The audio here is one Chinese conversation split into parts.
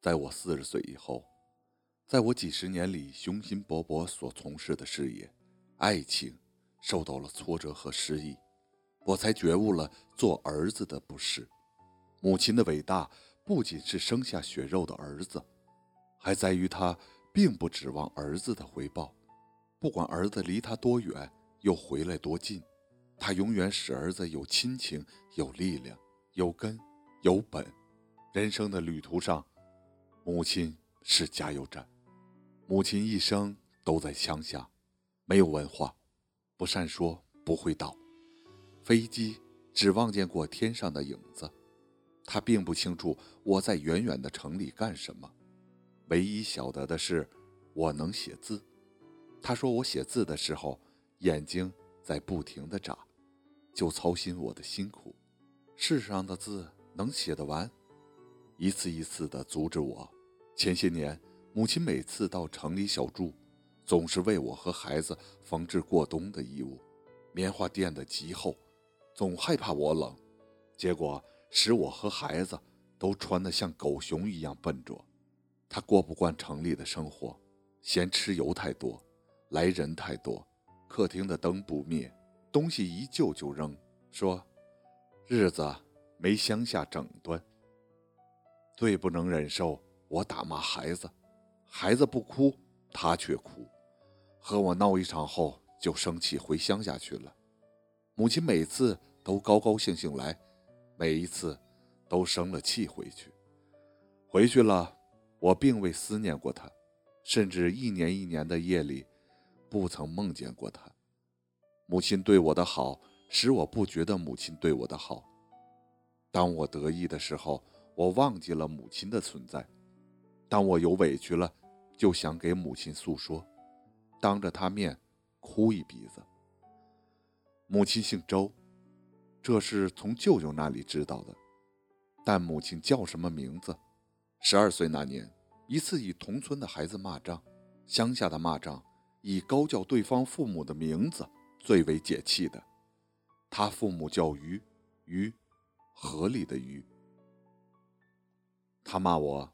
在我四十岁以后，在我几十年里雄心勃勃所从事的事业、爱情，受到了挫折和失意，我才觉悟了做儿子的不是。母亲的伟大不仅是生下血肉的儿子，还在于她并不指望儿子的回报。不管儿子离他多远，又回来多近，他永远使儿子有亲情、有力量、有根、有本。人生的旅途上，母亲是加油站。母亲一生都在乡下，没有文化，不善说，不会道，飞机只望见过天上的影子。他并不清楚我在远远的城里干什么，唯一晓得的是，我能写字。他说：“我写字的时候，眼睛在不停的眨，就操心我的辛苦。世上的字能写得完？一次一次的阻止我。前些年，母亲每次到城里小住，总是为我和孩子缝制过冬的衣物，棉花垫得极厚，总害怕我冷，结果使我和孩子都穿得像狗熊一样笨拙。他过不惯城里的生活，嫌吃油太多。”来人太多，客厅的灯不灭，东西一旧就扔，说日子没乡下整顿。最不能忍受我打骂孩子，孩子不哭，他却哭，和我闹一场后就生气回乡下去了。母亲每次都高高兴兴来，每一次都生了气回去。回去了，我并未思念过他，甚至一年一年的夜里。不曾梦见过他。母亲对我的好，使我不觉得母亲对我的好。当我得意的时候，我忘记了母亲的存在；当我有委屈了，就想给母亲诉说，当着她面哭一鼻子。母亲姓周，这是从舅舅那里知道的。但母亲叫什么名字？十二岁那年，一次与同村的孩子骂仗，乡下的骂仗。以高叫对方父母的名字最为解气的，他父母叫鱼，鱼，河里的鱼。他骂我，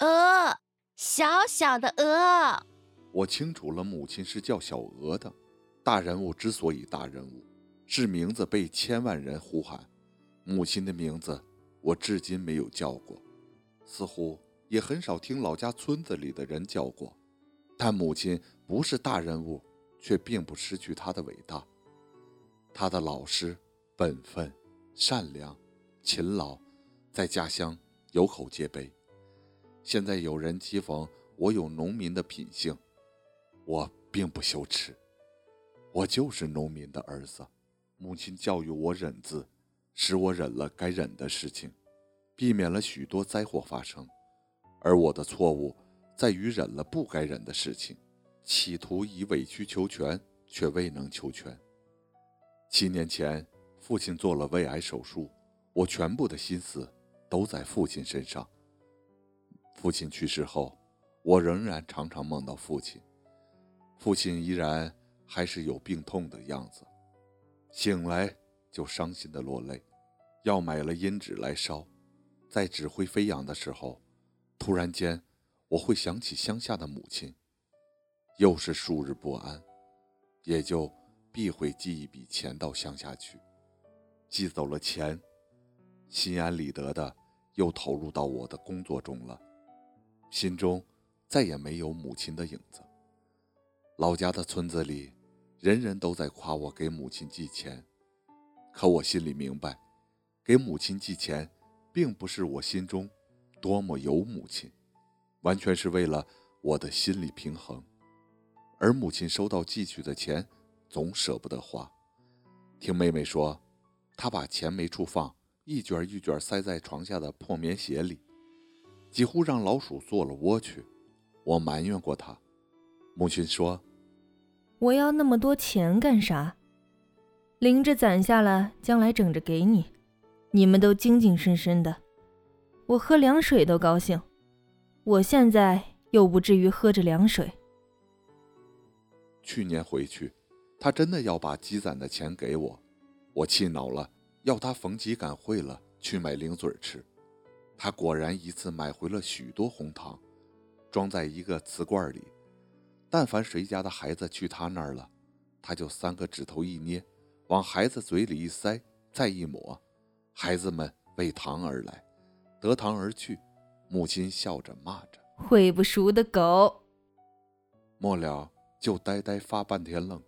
鹅，小小的鹅。我清楚了，母亲是叫小鹅的。大人物之所以大人物，是名字被千万人呼喊。母亲的名字，我至今没有叫过，似乎也很少听老家村子里的人叫过。但母亲不是大人物，却并不失去她的伟大。她的老实、本分、善良、勤劳，在家乡有口皆碑。现在有人讥讽我有农民的品性，我并不羞耻。我就是农民的儿子。母亲教育我忍字，使我忍了该忍的事情，避免了许多灾祸发生。而我的错误。在于忍了不该忍的事情，企图以委曲求全，却未能求全。七年前，父亲做了胃癌手术，我全部的心思都在父亲身上。父亲去世后，我仍然常常梦到父亲，父亲依然还是有病痛的样子，醒来就伤心的落泪，要买了阴纸来烧，在纸灰飞扬的时候，突然间。我会想起乡下的母亲，又是数日不安，也就必会寄一笔钱到乡下去。寄走了钱，心安理得的又投入到我的工作中了，心中再也没有母亲的影子。老家的村子里，人人都在夸我给母亲寄钱，可我心里明白，给母亲寄钱，并不是我心中多么有母亲。完全是为了我的心理平衡，而母亲收到寄去的钱，总舍不得花。听妹妹说，她把钱没处放，一卷一卷塞在床下的破棉鞋里，几乎让老鼠做了窝去。我埋怨过他，母亲说：“我要那么多钱干啥？零着攒下了，将来整着给你，你们都精精神神的，我喝凉水都高兴。”我现在又不至于喝着凉水。去年回去，他真的要把积攒的钱给我，我气恼了，要他逢集赶会了去买零嘴吃。他果然一次买回了许多红糖，装在一个瓷罐里。但凡谁家的孩子去他那儿了，他就三个指头一捏，往孩子嘴里一塞，再一抹，孩子们为糖而来，得糖而去。母亲笑着骂着：“会不熟的狗。”末了就呆呆发半天愣。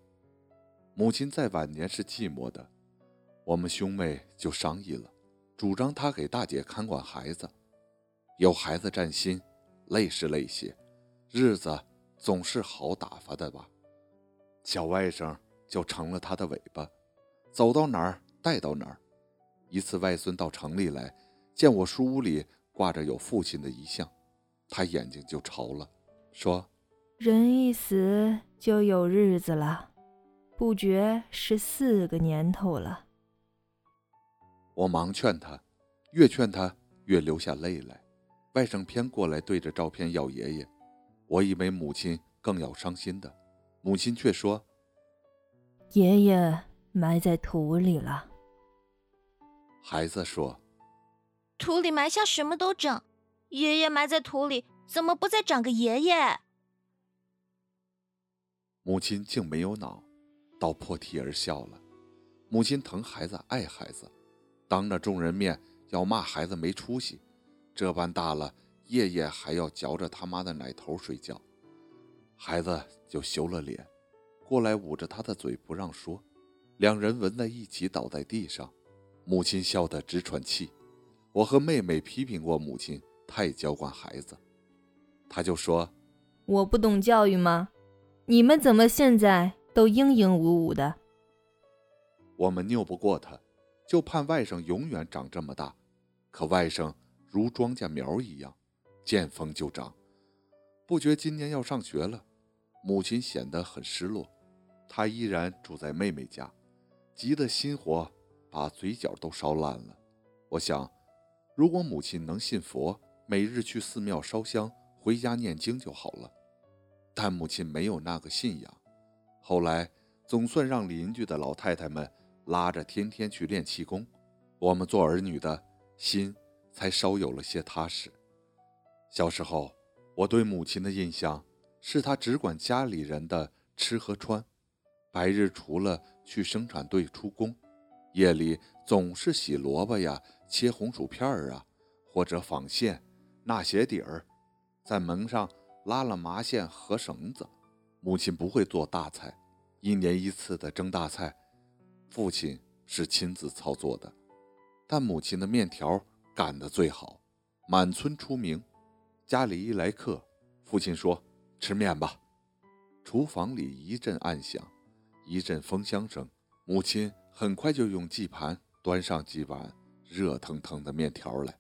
母亲在晚年是寂寞的，我们兄妹就商议了，主张他给大姐看管孩子，有孩子占心，累是累些，日子总是好打发的吧。小外甥就成了他的尾巴，走到哪儿带到哪儿。一次外孙到城里来，见我书屋里挂着有父亲的遗像，他眼睛就潮了，说：“人一死就有日子了，不觉是四个年头了。”我忙劝他，越劝他越流下泪来。外甥偏过来对着照片要爷爷，我以为母亲更要伤心的。母亲却说：“爷爷埋在土里了。”孩子说：“土里埋下什么都长，爷爷埋在土里，怎么不再长个爷爷？”母亲竟没有恼，倒破涕而笑了。母亲疼孩子，爱孩子，当着众人面要骂孩子没出息，这般大了，夜夜还要嚼着他妈的奶头睡觉。孩子就羞了脸，过来捂着他的嘴不让说，两人吻在一起倒在地上，母亲笑得直喘气。我和妹妹批评过母亲太娇惯孩子，她就说：“我不懂教育吗？你们怎么现在都英英武武的？”我们拗不过他，就盼外甥永远长这么大，可外甥如庄稼苗一样，见风就长。不觉今年要上学了。母亲显得很失落，她依然住在妹妹家，急得心火把嘴角都烧烂了。我想，如果母亲能信佛，每日去寺庙烧香，回家念经就好了。但母亲没有那个信仰。后来总算让邻居的老太太们拉着天天去练气功，我们做儿女的心才稍有了些踏实。小时候，我对母亲的印象。是她只管家里人的吃和穿，白日除了去生产队出工，夜里总是洗萝卜呀、切红薯片儿啊，或者纺线、纳鞋底儿，在门上拉了麻线和绳子。母亲不会做大菜，一年一次的蒸大菜，父亲是亲自操作的，但母亲的面条擀得最好，满村出名。家里一来客，父亲说。吃面吧。厨房里一阵暗响，一阵风箱声。母亲很快就用祭盘端上几碗热腾腾的面条来。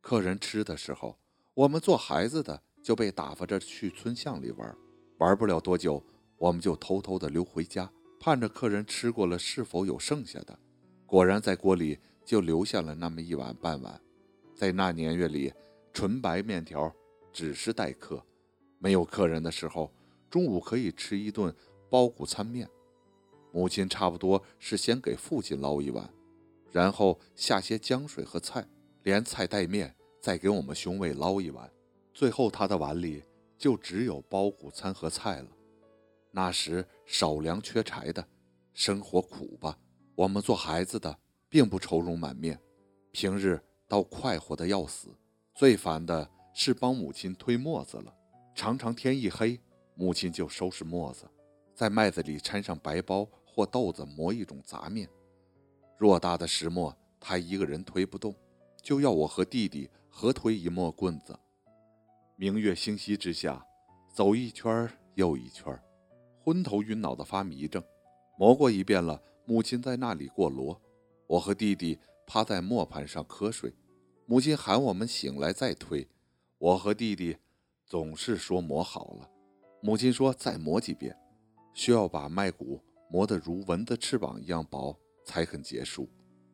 客人吃的时候，我们做孩子的就被打发着去村巷里玩。玩不了多久，我们就偷偷的溜回家，盼着客人吃过了是否有剩下的。果然在锅里就留下了那么一碗半碗。在那年月里，纯白面条只是待客。没有客人的时候，中午可以吃一顿包谷餐面。母亲差不多是先给父亲捞一碗，然后下些浆水和菜，连菜带面，再给我们兄妹捞一碗。最后他的碗里就只有包谷餐和菜了。那时少粮缺柴的，生活苦吧？我们做孩子的并不愁容满面，平日倒快活的要死。最烦的是帮母亲推磨子了。常常天一黑，母亲就收拾磨子，在麦子里掺上白包或豆子磨一种杂面。偌大的石磨，她一个人推不动，就要我和弟弟合推一磨棍子。明月星稀之下，走一圈又一圈，昏头晕脑的发迷怔。磨过一遍了，母亲在那里过箩，我和弟弟趴在磨盘上瞌睡。母亲喊我们醒来再推，我和弟弟。总是说磨好了，母亲说再磨几遍，需要把麦谷磨得如蚊子翅膀一样薄才肯结束。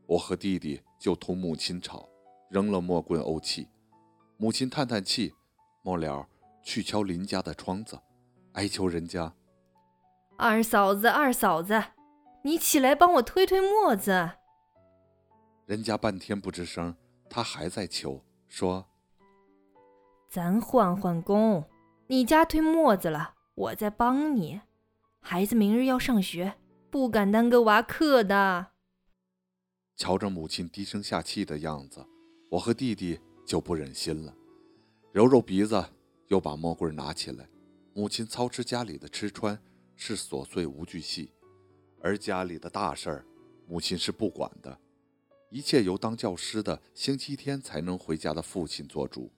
我和弟弟就同母亲吵，扔了磨棍怄气。母亲叹叹气，末了去敲邻家的窗子，哀求人家：“二嫂子，二嫂子，你起来帮我推推磨子。”人家半天不吱声，他还在求，说：“咱换换工，你家推磨子了，我再帮你。孩子明日要上学，不敢耽搁娃课的。”瞧着母亲低声下气的样子，我和弟弟就不忍心了，揉揉鼻子，又把木棍拿起来。母亲操持家里的吃穿是琐碎无巨细，而家里的大事儿，母亲是不管的，一切由当教师的星期天才能回家的父亲做主。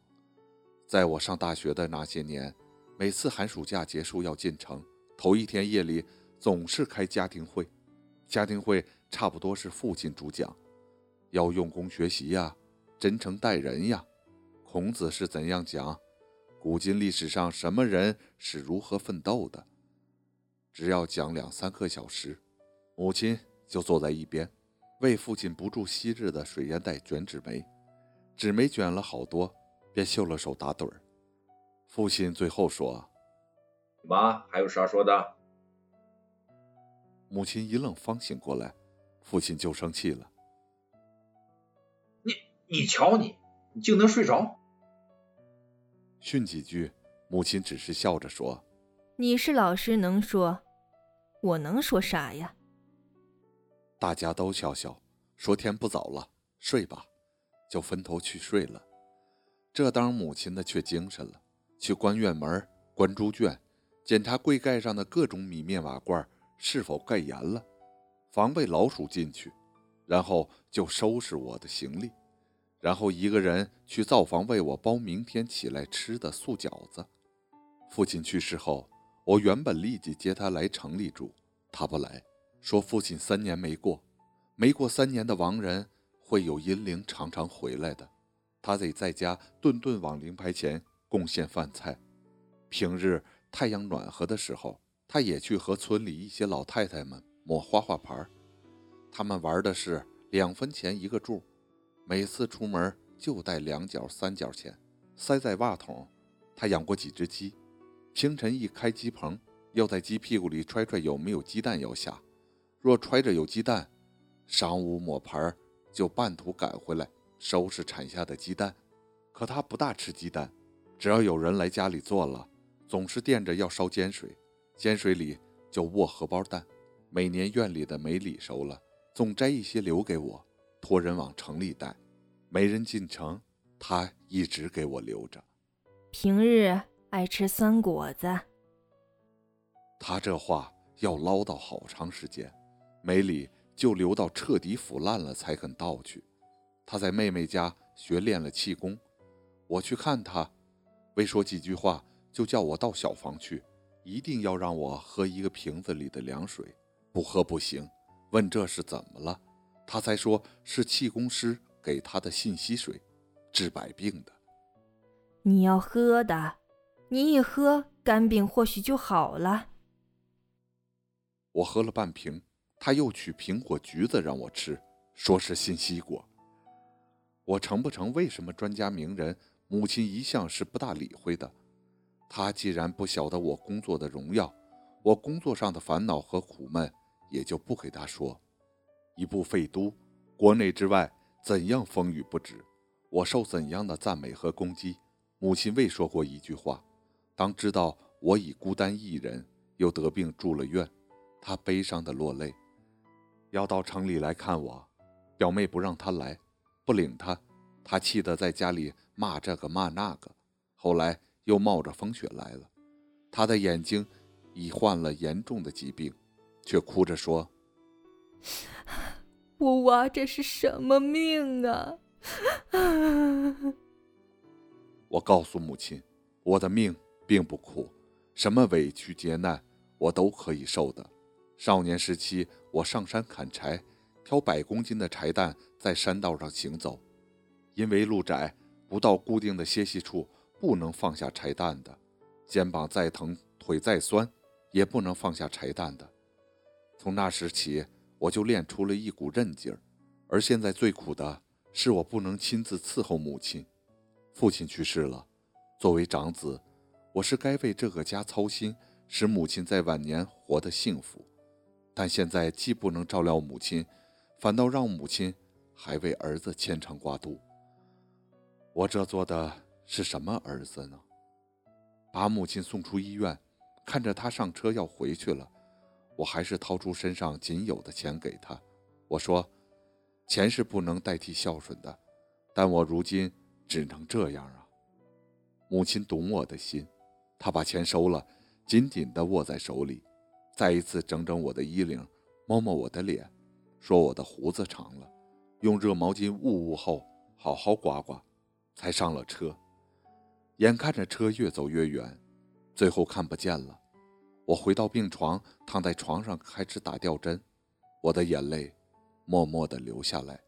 在我上大学的那些年，每次寒暑假结束要进城，头一天夜里总是开家庭会，家庭会差不多是父亲主讲，要用功学习呀，真诚待人呀。孔子是怎样讲？古今历史上什么人是如何奋斗的？只要讲两三个小时，母亲就坐在一边，为父亲不住昔日的水烟袋卷纸媒，纸媒卷了好多，便秀了手打盹儿。父亲最后说：“妈，还有啥说的？”母亲一愣，方醒过来，父亲就生气了：“你你瞧你，你竟能睡着！”训几句，母亲只是笑着说：“你是老师，能说，我能说啥呀？”大家都笑笑，说：“天不早了，睡吧。”就分头去睡了。这当母亲的却精神了，去关院门、关猪圈，检查柜盖上的各种米面瓦罐是否盖严了，防备老鼠进去。然后就收拾我的行李。然后一个人去灶房为我包明天起来吃的素饺子。父亲去世后，我原本立即接他来城里住，他不来，说父亲三年没过，没过三年的亡人会有阴灵常常回来的，他得在家顿顿往灵牌前贡献饭菜。平日太阳暖和的时候，他也去和村里一些老太太们摸花花牌，他们玩的是两分钱一个注。每次出门就带两角三角钱，塞在袜筒。他养过几只鸡，清晨一开鸡棚，要在鸡屁股里揣揣有没有鸡蛋要下。若揣着有鸡蛋，晌午抹盘就半途赶回来收拾产下的鸡蛋。可他不大吃鸡蛋，只要有人来家里做了，总是惦着要烧煎水，煎水里就卧荷包蛋。每年院里的梅李熟了，总摘一些留给我。托人往城里带，没人进城，他一直给我留着。平日爱吃酸果子。他这话要唠叨好长时间，梅里就留到彻底腐烂了才肯倒去。他在妹妹家学练了气功，我去看他，未说几句话，就叫我到小房去，一定要让我喝一个瓶子里的凉水，不喝不行。问这是怎么了？他才说是气功师给他的信息水，治百病的。你要喝的，你一喝肝病或许就好了。我喝了半瓶，他又取苹果、橘子让我吃，说是信息果。我成不成？为什么专家名人母亲一向是不大理会的？他既然不晓得我工作的荣耀，我工作上的烦恼和苦闷，也就不给他说。一部废都，国内之外怎样风雨不止，我受怎样的赞美和攻击，母亲未说过一句话。当知道我已孤单一人，又得病住了院，他悲伤的落泪，要到城里来看我。表妹不让他来，不领他，他气得在家里骂这个骂那个。后来又冒着风雪来了，他的眼睛已患了严重的疾病，却哭着说。我娃这是什么命啊！我告诉母亲，我的命并不苦，什么委屈劫难我都可以受的。少年时期，我上山砍柴，挑百公斤的柴担在山道上行走，因为路窄，不到固定的歇息处，不能放下柴担的。肩膀再疼，腿再酸，也不能放下柴担的。从那时起。我就练出了一股韧劲儿，而现在最苦的是我不能亲自伺候母亲。父亲去世了，作为长子，我是该为这个家操心，使母亲在晚年活得幸福。但现在既不能照料母亲，反倒让母亲还为儿子牵肠挂肚。我这做的是什么儿子呢？把母亲送出医院，看着他上车要回去了，我还是掏出身上仅有的钱给他。我说：“钱是不能代替孝顺的，但我如今只能这样啊。”母亲懂我的心，他把钱收了，紧紧地握在手里，再一次整整我的衣领，摸摸我的脸，说我的胡子长了，用热毛巾捂捂后好好刮刮，才上了车。眼看着车越走越远，最后看不见了。我回到病床，躺在床上开始打吊针，我的眼泪默默地流下来。